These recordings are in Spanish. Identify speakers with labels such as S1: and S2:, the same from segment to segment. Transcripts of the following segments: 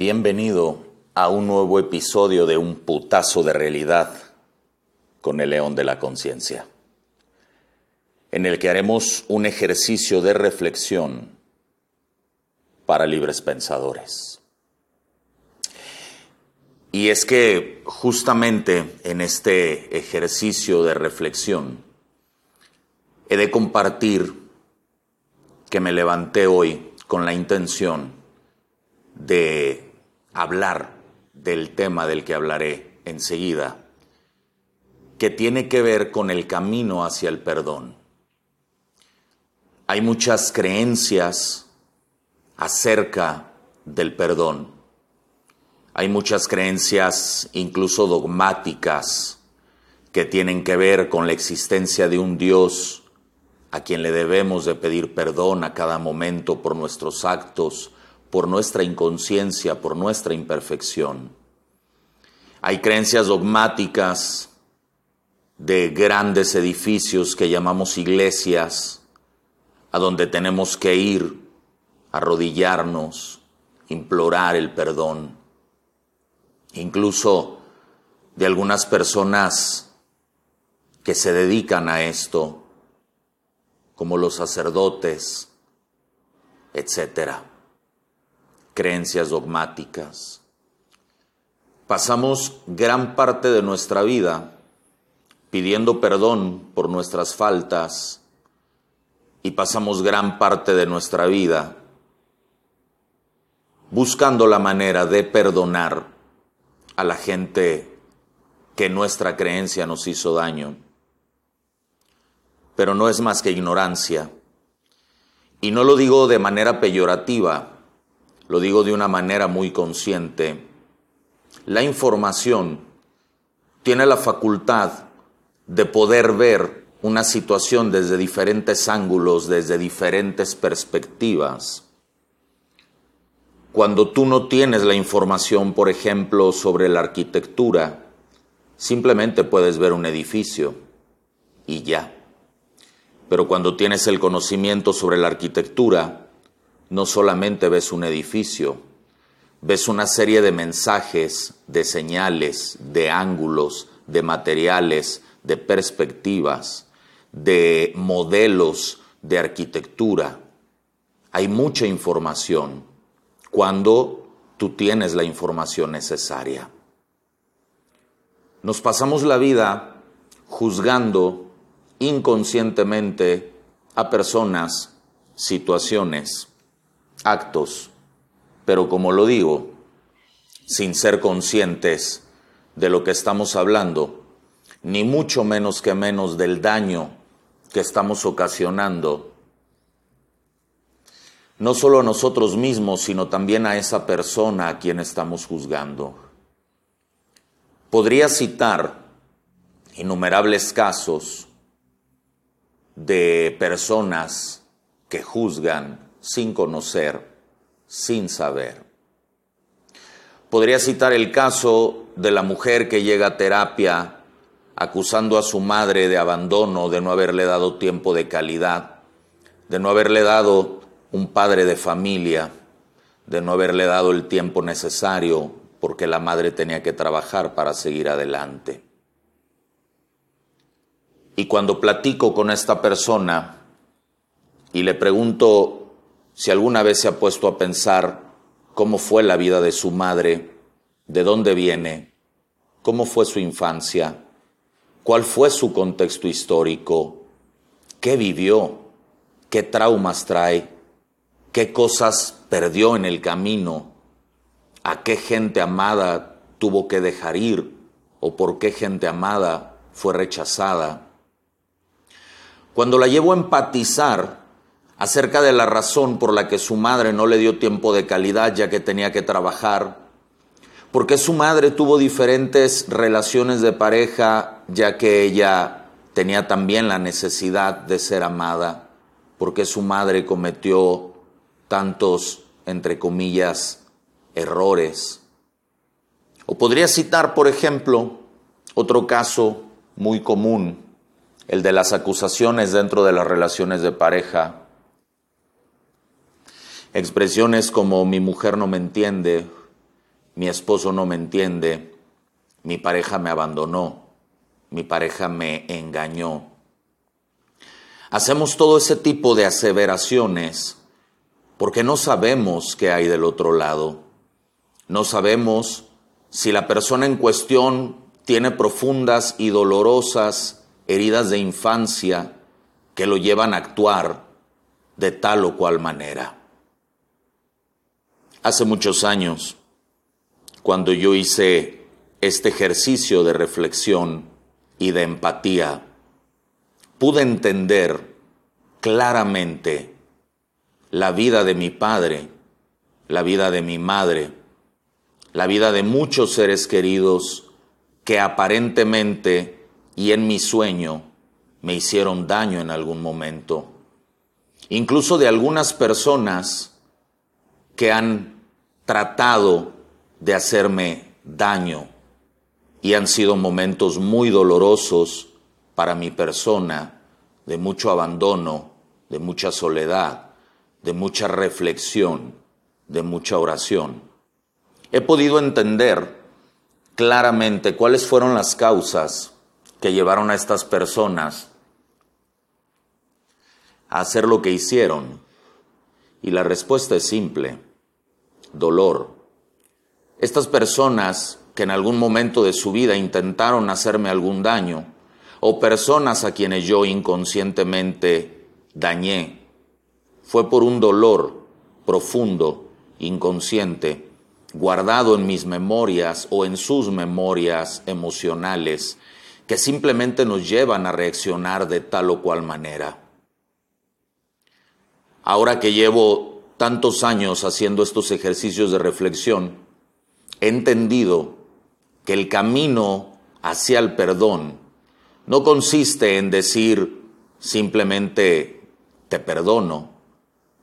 S1: Bienvenido a un nuevo episodio de Un putazo de realidad con el león de la conciencia, en el que haremos un ejercicio de reflexión para libres pensadores. Y es que justamente en este ejercicio de reflexión he de compartir que me levanté hoy con la intención de hablar del tema del que hablaré enseguida, que tiene que ver con el camino hacia el perdón. Hay muchas creencias acerca del perdón. Hay muchas creencias, incluso dogmáticas, que tienen que ver con la existencia de un Dios a quien le debemos de pedir perdón a cada momento por nuestros actos, por nuestra inconsciencia, por nuestra imperfección. Hay creencias dogmáticas de grandes edificios que llamamos iglesias, a donde tenemos que ir, arrodillarnos, implorar el perdón. Incluso de algunas personas que se dedican a esto, como los sacerdotes, etcétera creencias dogmáticas. Pasamos gran parte de nuestra vida pidiendo perdón por nuestras faltas y pasamos gran parte de nuestra vida buscando la manera de perdonar a la gente que nuestra creencia nos hizo daño. Pero no es más que ignorancia. Y no lo digo de manera peyorativa, lo digo de una manera muy consciente, la información tiene la facultad de poder ver una situación desde diferentes ángulos, desde diferentes perspectivas. Cuando tú no tienes la información, por ejemplo, sobre la arquitectura, simplemente puedes ver un edificio y ya. Pero cuando tienes el conocimiento sobre la arquitectura, no solamente ves un edificio, ves una serie de mensajes, de señales, de ángulos, de materiales, de perspectivas, de modelos de arquitectura. Hay mucha información cuando tú tienes la información necesaria. Nos pasamos la vida juzgando inconscientemente a personas, situaciones, actos, pero como lo digo, sin ser conscientes de lo que estamos hablando, ni mucho menos que menos del daño que estamos ocasionando, no solo a nosotros mismos, sino también a esa persona a quien estamos juzgando. Podría citar innumerables casos de personas que juzgan sin conocer, sin saber. Podría citar el caso de la mujer que llega a terapia acusando a su madre de abandono, de no haberle dado tiempo de calidad, de no haberle dado un padre de familia, de no haberle dado el tiempo necesario porque la madre tenía que trabajar para seguir adelante. Y cuando platico con esta persona y le pregunto si alguna vez se ha puesto a pensar cómo fue la vida de su madre, de dónde viene, cómo fue su infancia, cuál fue su contexto histórico, qué vivió, qué traumas trae, qué cosas perdió en el camino, a qué gente amada tuvo que dejar ir o por qué gente amada fue rechazada. Cuando la llevo a empatizar acerca de la razón por la que su madre no le dio tiempo de calidad ya que tenía que trabajar, porque su madre tuvo diferentes relaciones de pareja ya que ella tenía también la necesidad de ser amada, porque su madre cometió tantos, entre comillas, errores. O podría citar, por ejemplo, otro caso muy común, el de las acusaciones dentro de las relaciones de pareja Expresiones como mi mujer no me entiende, mi esposo no me entiende, mi pareja me abandonó, mi pareja me engañó. Hacemos todo ese tipo de aseveraciones porque no sabemos qué hay del otro lado. No sabemos si la persona en cuestión tiene profundas y dolorosas heridas de infancia que lo llevan a actuar de tal o cual manera. Hace muchos años, cuando yo hice este ejercicio de reflexión y de empatía, pude entender claramente la vida de mi padre, la vida de mi madre, la vida de muchos seres queridos que aparentemente y en mi sueño me hicieron daño en algún momento. Incluso de algunas personas que han tratado de hacerme daño y han sido momentos muy dolorosos para mi persona, de mucho abandono, de mucha soledad, de mucha reflexión, de mucha oración. He podido entender claramente cuáles fueron las causas que llevaron a estas personas a hacer lo que hicieron. Y la respuesta es simple, dolor. Estas personas que en algún momento de su vida intentaron hacerme algún daño, o personas a quienes yo inconscientemente dañé, fue por un dolor profundo, inconsciente, guardado en mis memorias o en sus memorias emocionales que simplemente nos llevan a reaccionar de tal o cual manera. Ahora que llevo tantos años haciendo estos ejercicios de reflexión, he entendido que el camino hacia el perdón no consiste en decir simplemente te perdono,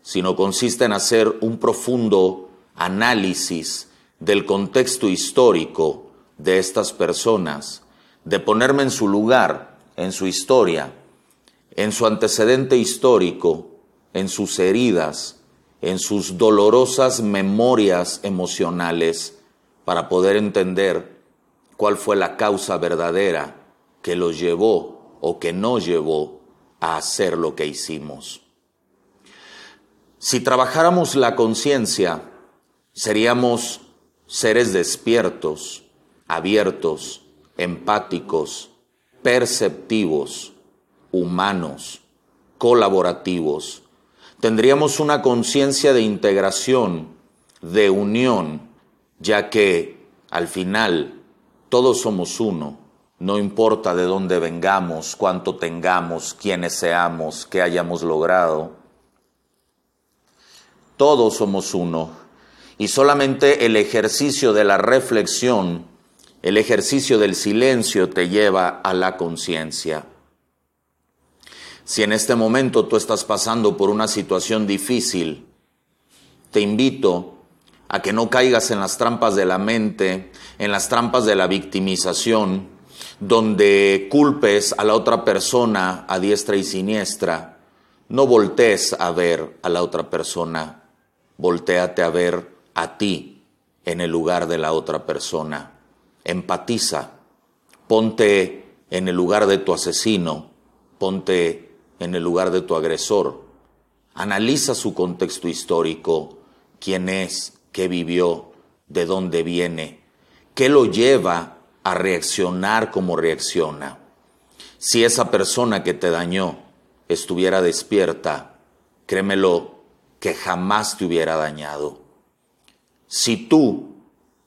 S1: sino consiste en hacer un profundo análisis del contexto histórico de estas personas, de ponerme en su lugar, en su historia, en su antecedente histórico, en sus heridas, en sus dolorosas memorias emocionales, para poder entender cuál fue la causa verdadera que los llevó o que no llevó a hacer lo que hicimos. Si trabajáramos la conciencia, Seríamos seres despiertos, abiertos, empáticos, perceptivos, humanos, colaborativos. Tendríamos una conciencia de integración, de unión, ya que al final todos somos uno. No importa de dónde vengamos, cuánto tengamos, quiénes seamos, qué hayamos logrado. Todos somos uno y solamente el ejercicio de la reflexión, el ejercicio del silencio te lleva a la conciencia. Si en este momento tú estás pasando por una situación difícil, te invito a que no caigas en las trampas de la mente, en las trampas de la victimización, donde culpes a la otra persona a diestra y siniestra. No voltees a ver a la otra persona, volteate a ver a ti en el lugar de la otra persona. Empatiza, ponte en el lugar de tu asesino, ponte en el lugar de tu agresor. Analiza su contexto histórico, quién es, qué vivió, de dónde viene, qué lo lleva a reaccionar como reacciona. Si esa persona que te dañó estuviera despierta, créemelo que jamás te hubiera dañado. Si tú,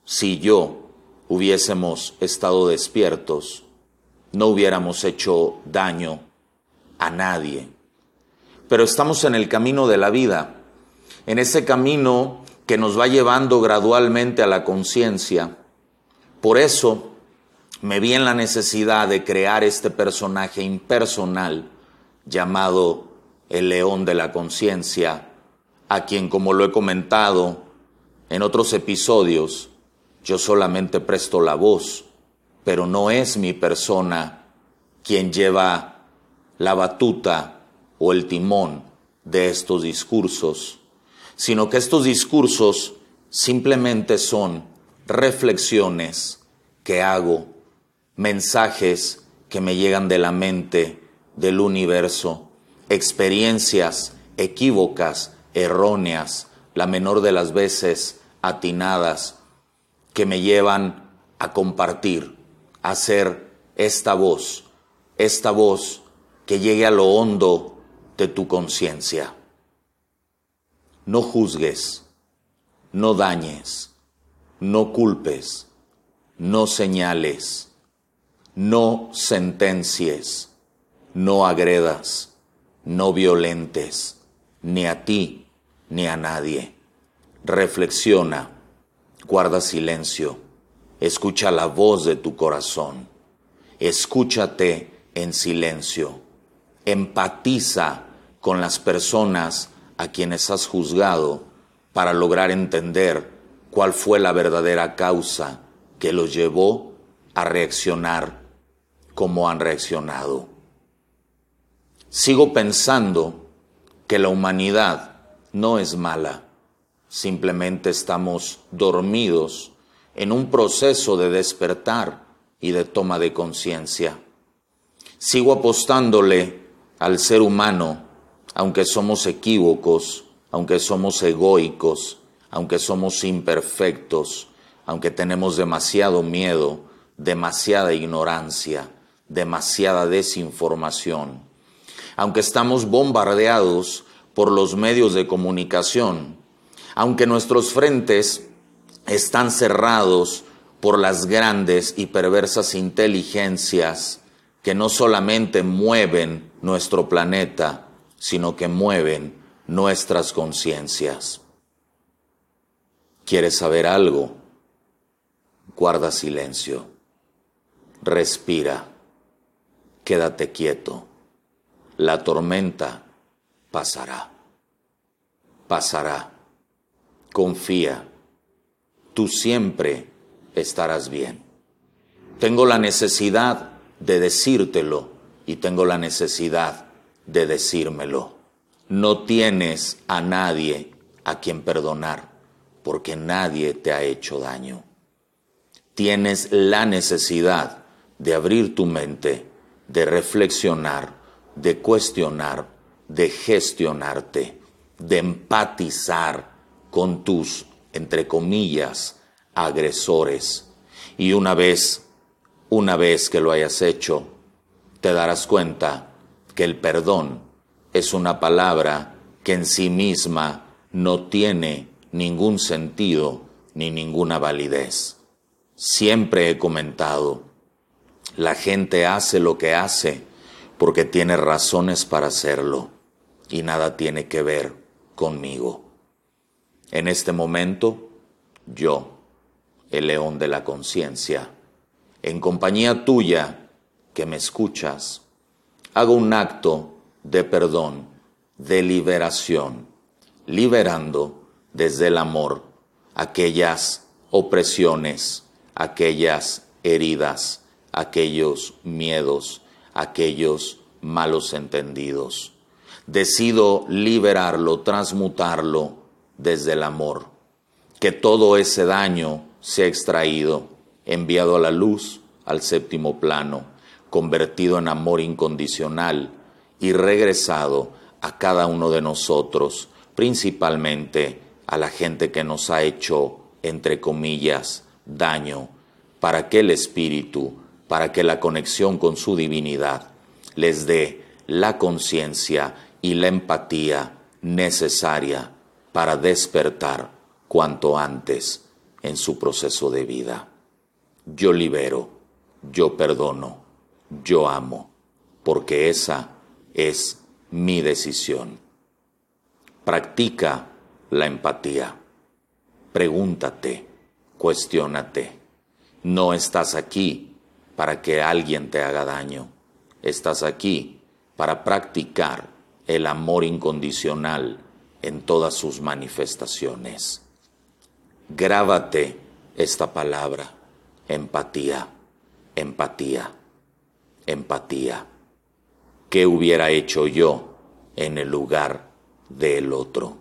S1: si yo hubiésemos estado despiertos, no hubiéramos hecho daño a nadie. Pero estamos en el camino de la vida, en ese camino que nos va llevando gradualmente a la conciencia. Por eso me vi en la necesidad de crear este personaje impersonal llamado el león de la conciencia, a quien, como lo he comentado, en otros episodios yo solamente presto la voz, pero no es mi persona quien lleva la batuta o el timón de estos discursos, sino que estos discursos simplemente son reflexiones que hago, mensajes que me llegan de la mente, del universo, experiencias equívocas, erróneas, la menor de las veces atinadas, que me llevan a compartir, a ser esta voz, esta voz que llegue a lo hondo de tu conciencia. No juzgues, no dañes, no culpes, no señales, no sentencies, no agredas, no violentes, ni a ti ni a nadie. Reflexiona, guarda silencio, escucha la voz de tu corazón, escúchate en silencio, empatiza con las personas a quienes has juzgado para lograr entender cuál fue la verdadera causa que los llevó a reaccionar como han reaccionado. Sigo pensando que la humanidad no es mala, simplemente estamos dormidos en un proceso de despertar y de toma de conciencia. Sigo apostándole al ser humano, aunque somos equívocos, aunque somos egoicos, aunque somos imperfectos, aunque tenemos demasiado miedo, demasiada ignorancia, demasiada desinformación, aunque estamos bombardeados por los medios de comunicación, aunque nuestros frentes están cerrados por las grandes y perversas inteligencias que no solamente mueven nuestro planeta, sino que mueven nuestras conciencias. ¿Quieres saber algo? Guarda silencio. Respira. Quédate quieto. La tormenta pasará. Pasará. Confía. Tú siempre estarás bien. Tengo la necesidad de decírtelo y tengo la necesidad de decírmelo. No tienes a nadie a quien perdonar porque nadie te ha hecho daño. Tienes la necesidad de abrir tu mente, de reflexionar, de cuestionar, de gestionarte, de empatizar con tus, entre comillas, agresores. Y una vez, una vez que lo hayas hecho, te darás cuenta que el perdón es una palabra que en sí misma no tiene ningún sentido ni ninguna validez. Siempre he comentado, la gente hace lo que hace porque tiene razones para hacerlo y nada tiene que ver conmigo. En este momento, yo, el león de la conciencia, en compañía tuya que me escuchas, hago un acto de perdón, de liberación, liberando desde el amor aquellas opresiones, aquellas heridas, aquellos miedos, aquellos malos entendidos. Decido liberarlo, transmutarlo desde el amor, que todo ese daño sea extraído, enviado a la luz, al séptimo plano, convertido en amor incondicional y regresado a cada uno de nosotros, principalmente a la gente que nos ha hecho, entre comillas, daño, para que el Espíritu, para que la conexión con su divinidad les dé la conciencia y la empatía necesaria para despertar cuanto antes en su proceso de vida. Yo libero, yo perdono, yo amo, porque esa es mi decisión. Practica la empatía. Pregúntate, cuestiónate. No estás aquí para que alguien te haga daño. Estás aquí para practicar el amor incondicional en todas sus manifestaciones. Grábate esta palabra, empatía, empatía, empatía. ¿Qué hubiera hecho yo en el lugar del otro?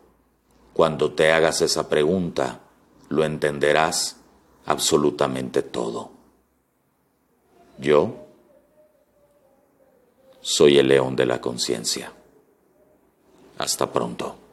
S1: Cuando te hagas esa pregunta, lo entenderás absolutamente todo. Yo soy el león de la conciencia. Hasta pronto.